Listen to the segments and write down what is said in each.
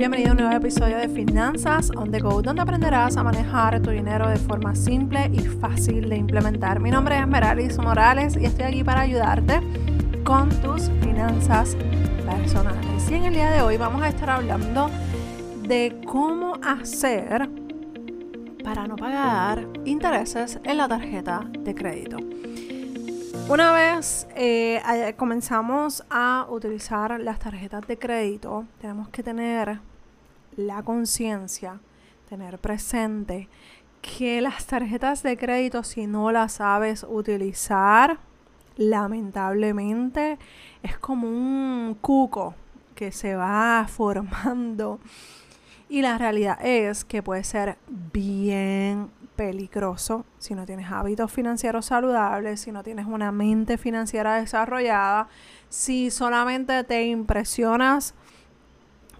Bienvenido a un nuevo episodio de Finanzas on the Go, donde aprenderás a manejar tu dinero de forma simple y fácil de implementar. Mi nombre es Meralis Morales y estoy aquí para ayudarte con tus finanzas personales. Y en el día de hoy vamos a estar hablando de cómo hacer para no pagar intereses en la tarjeta de crédito. Una vez eh, comenzamos a utilizar las tarjetas de crédito, tenemos que tener la conciencia, tener presente que las tarjetas de crédito, si no las sabes utilizar, lamentablemente es como un cuco que se va formando. Y la realidad es que puede ser bien peligroso si no tienes hábitos financieros saludables, si no tienes una mente financiera desarrollada, si solamente te impresionas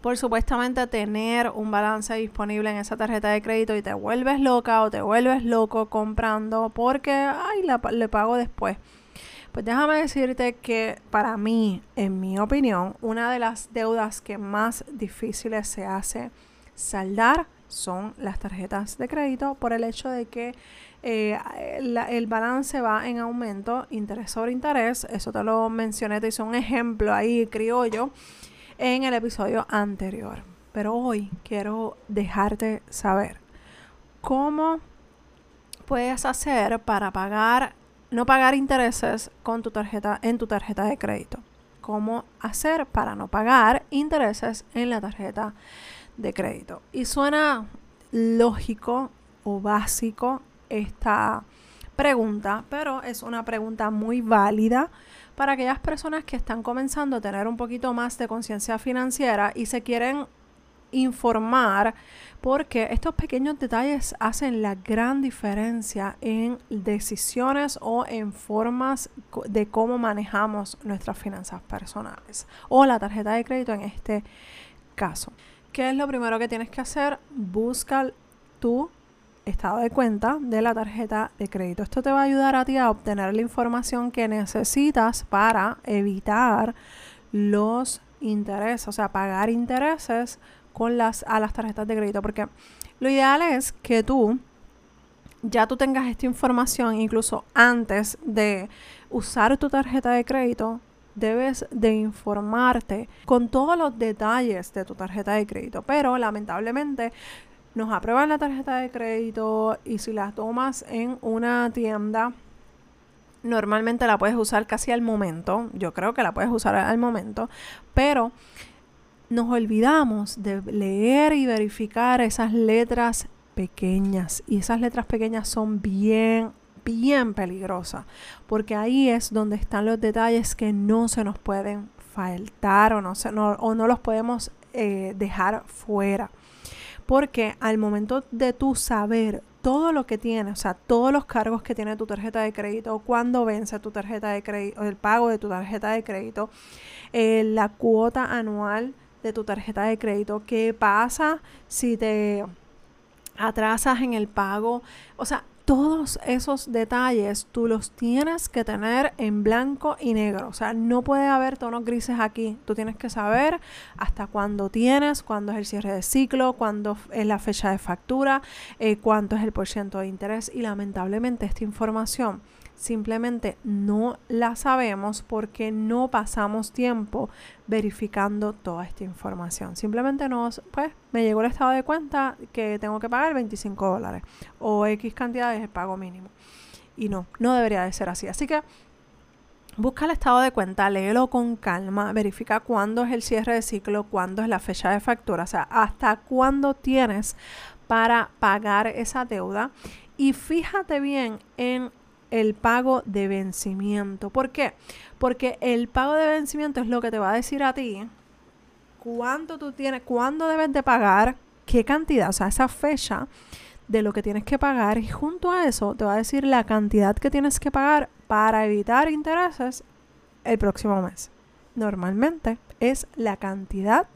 por supuestamente tener un balance disponible en esa tarjeta de crédito y te vuelves loca o te vuelves loco comprando porque, ay, le pago después. Pues déjame decirte que para mí, en mi opinión, una de las deudas que más difíciles se hace saldar son las tarjetas de crédito por el hecho de que eh, el balance va en aumento, interés sobre interés. Eso te lo mencioné, te hice un ejemplo ahí criollo en el episodio anterior. Pero hoy quiero dejarte saber cómo puedes hacer para pagar, no pagar intereses con tu tarjeta, en tu tarjeta de crédito. Cómo hacer para no pagar intereses en la tarjeta de crédito. Y suena lógico o básico esta pregunta, pero es una pregunta muy válida para aquellas personas que están comenzando a tener un poquito más de conciencia financiera y se quieren informar porque estos pequeños detalles hacen la gran diferencia en decisiones o en formas de cómo manejamos nuestras finanzas personales o la tarjeta de crédito en este caso. ¿Qué es lo primero que tienes que hacer? Busca tu estado de cuenta de la tarjeta de crédito. Esto te va a ayudar a ti a obtener la información que necesitas para evitar los intereses, o sea, pagar intereses con las a las tarjetas de crédito, porque lo ideal es que tú ya tú tengas esta información incluso antes de usar tu tarjeta de crédito, debes de informarte con todos los detalles de tu tarjeta de crédito, pero lamentablemente nos aprueban la tarjeta de crédito y si la tomas en una tienda, normalmente la puedes usar casi al momento. Yo creo que la puedes usar al momento, pero nos olvidamos de leer y verificar esas letras pequeñas. Y esas letras pequeñas son bien bien peligrosas porque ahí es donde están los detalles que no se nos pueden faltar o no, se, o no los podemos eh, dejar fuera porque al momento de tú saber todo lo que tiene, o sea, todos los cargos que tiene tu tarjeta de crédito, cuándo vence tu tarjeta de crédito, el pago de tu tarjeta de crédito, eh, la cuota anual de tu tarjeta de crédito, qué pasa si te atrasas en el pago, o sea, todos esos detalles tú los tienes que tener en blanco y negro. O sea, no puede haber tonos grises aquí. Tú tienes que saber hasta cuándo tienes, cuándo es el cierre de ciclo, cuándo es la fecha de factura, eh, cuánto es el porcentaje de interés. Y lamentablemente esta información simplemente no la sabemos porque no pasamos tiempo verificando toda esta información. Simplemente nos, pues, me llegó el estado de cuenta que tengo que pagar 25 dólares o X cantidad es el pago mínimo. Y no, no debería de ser así. Así que busca el estado de cuenta, léelo con calma, verifica cuándo es el cierre de ciclo, cuándo es la fecha de factura, o sea, hasta cuándo tienes para pagar esa deuda y fíjate bien en el pago de vencimiento. ¿Por qué? Porque el pago de vencimiento es lo que te va a decir a ti cuánto tú tienes, cuándo debes de pagar, qué cantidad, o sea, esa fecha de lo que tienes que pagar y junto a eso te va a decir la cantidad que tienes que pagar para evitar intereses el próximo mes. Normalmente es la cantidad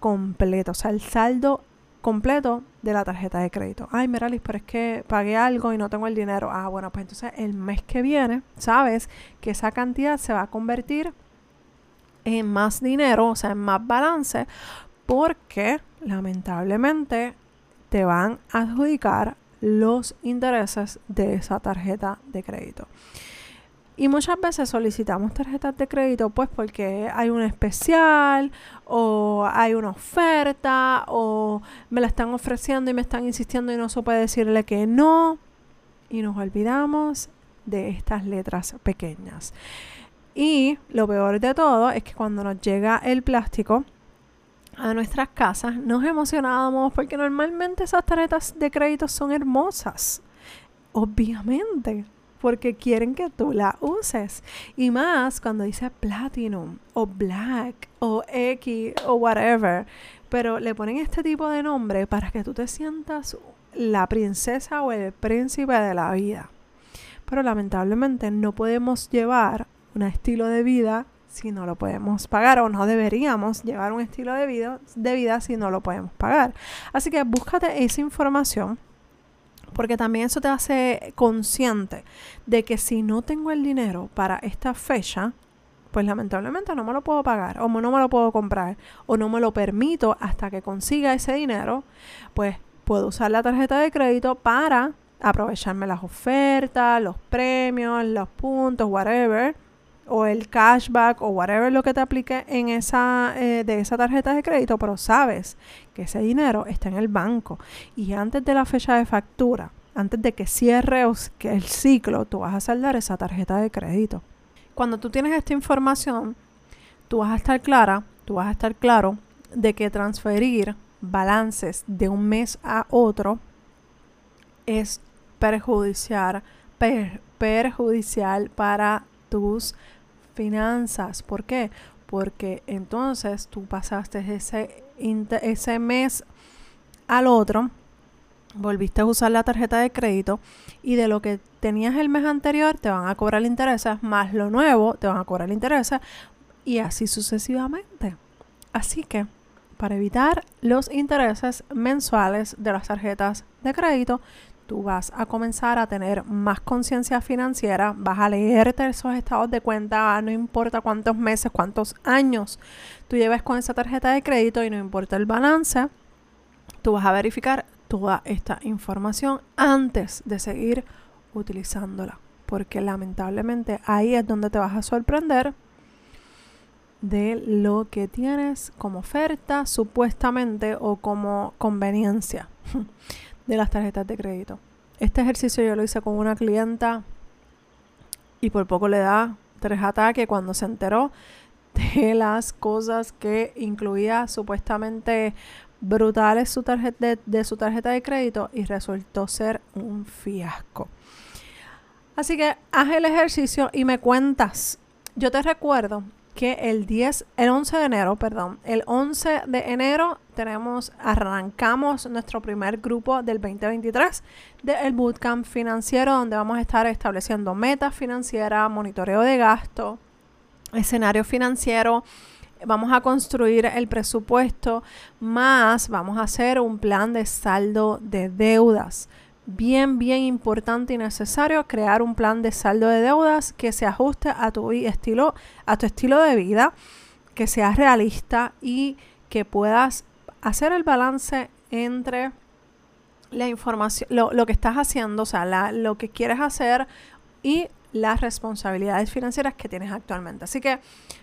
completa, o sea, el saldo completo de la tarjeta de crédito. Ay, Meralis, pero es que pagué algo y no tengo el dinero. Ah, bueno, pues entonces el mes que viene, sabes que esa cantidad se va a convertir en más dinero, o sea, en más balance, porque lamentablemente te van a adjudicar los intereses de esa tarjeta de crédito. Y muchas veces solicitamos tarjetas de crédito pues porque hay un especial o hay una oferta o me la están ofreciendo y me están insistiendo y no se puede decirle que no. Y nos olvidamos de estas letras pequeñas. Y lo peor de todo es que cuando nos llega el plástico a nuestras casas, nos emocionamos porque normalmente esas tarjetas de crédito son hermosas. Obviamente, porque quieren que tú la uses. Y más cuando dice Platinum o Black o X o whatever. Pero le ponen este tipo de nombre para que tú te sientas la princesa o el príncipe de la vida. Pero lamentablemente no podemos llevar un estilo de vida si no lo podemos pagar o no deberíamos llevar un estilo de vida, de vida si no lo podemos pagar. Así que búscate esa información porque también eso te hace consciente de que si no tengo el dinero para esta fecha, pues lamentablemente no me lo puedo pagar o no me lo puedo comprar o no me lo permito hasta que consiga ese dinero, pues puedo usar la tarjeta de crédito para aprovecharme las ofertas, los premios, los puntos, whatever, o el cashback o whatever lo que te aplique en esa eh, de esa tarjeta de crédito, pero sabes que ese dinero está en el banco y antes de la fecha de factura, antes de que cierre el ciclo, tú vas a saldar esa tarjeta de crédito. Cuando tú tienes esta información, tú vas a estar clara, tú vas a estar claro de que transferir balances de un mes a otro es perjudicial, perjudicial para tus finanzas. ¿Por qué? Porque entonces tú pasaste ese, ese mes al otro, volviste a usar la tarjeta de crédito y de lo que tenías el mes anterior te van a cobrar intereses, más lo nuevo te van a cobrar intereses y así sucesivamente. Así que para evitar los intereses mensuales de las tarjetas de crédito, tú vas a comenzar a tener más conciencia financiera, vas a leerte esos estados de cuenta, no importa cuántos meses, cuántos años tú lleves con esa tarjeta de crédito y no importa el balance, tú vas a verificar toda esta información antes de seguir utilizándola, porque lamentablemente ahí es donde te vas a sorprender de lo que tienes como oferta supuestamente o como conveniencia. de las tarjetas de crédito. Este ejercicio yo lo hice con una clienta y por poco le da tres ataques cuando se enteró de las cosas que incluía supuestamente brutales su tarjeta de, de, su tarjeta de crédito y resultó ser un fiasco. Así que haz el ejercicio y me cuentas. Yo te recuerdo que el 10, el 11 de enero, perdón, el 11 de enero tenemos, arrancamos nuestro primer grupo del 2023 del Bootcamp financiero, donde vamos a estar estableciendo metas financieras, monitoreo de gasto, escenario financiero, vamos a construir el presupuesto, más vamos a hacer un plan de saldo de deudas bien, bien importante y necesario crear un plan de saldo de deudas que se ajuste a tu estilo, a tu estilo de vida, que sea realista y que puedas hacer el balance entre la información, lo, que estás haciendo, o sea, lo que quieres hacer y las responsabilidades financieras que tienes actualmente. Así que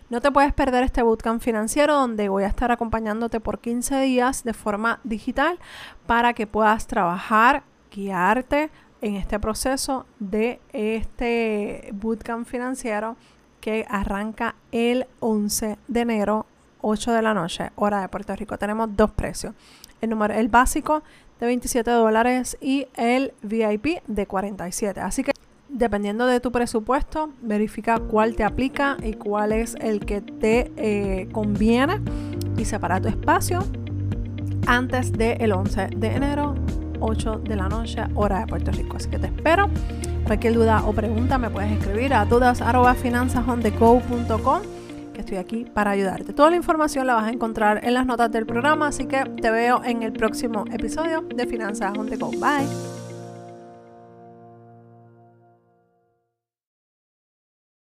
no te puedes perder este bootcamp financiero donde voy a estar acompañándote por 15 días de forma digital para que puedas trabajar guiarte en este proceso de este bootcamp financiero que arranca el 11 de enero, 8 de la noche, hora de Puerto Rico. Tenemos dos precios. El número, el básico de 27 dólares y el VIP de 47. Así que dependiendo de tu presupuesto, verifica cuál te aplica y cuál es el que te eh, conviene y separa tu espacio antes del 11 de enero 8 de la noche, hora de Puerto Rico. Así que te espero. Cualquier duda o pregunta me puedes escribir a dudas.finanzasonthego.com que estoy aquí para ayudarte. Toda la información la vas a encontrar en las notas del programa, así que te veo en el próximo episodio de Finanzas on the Go. Bye.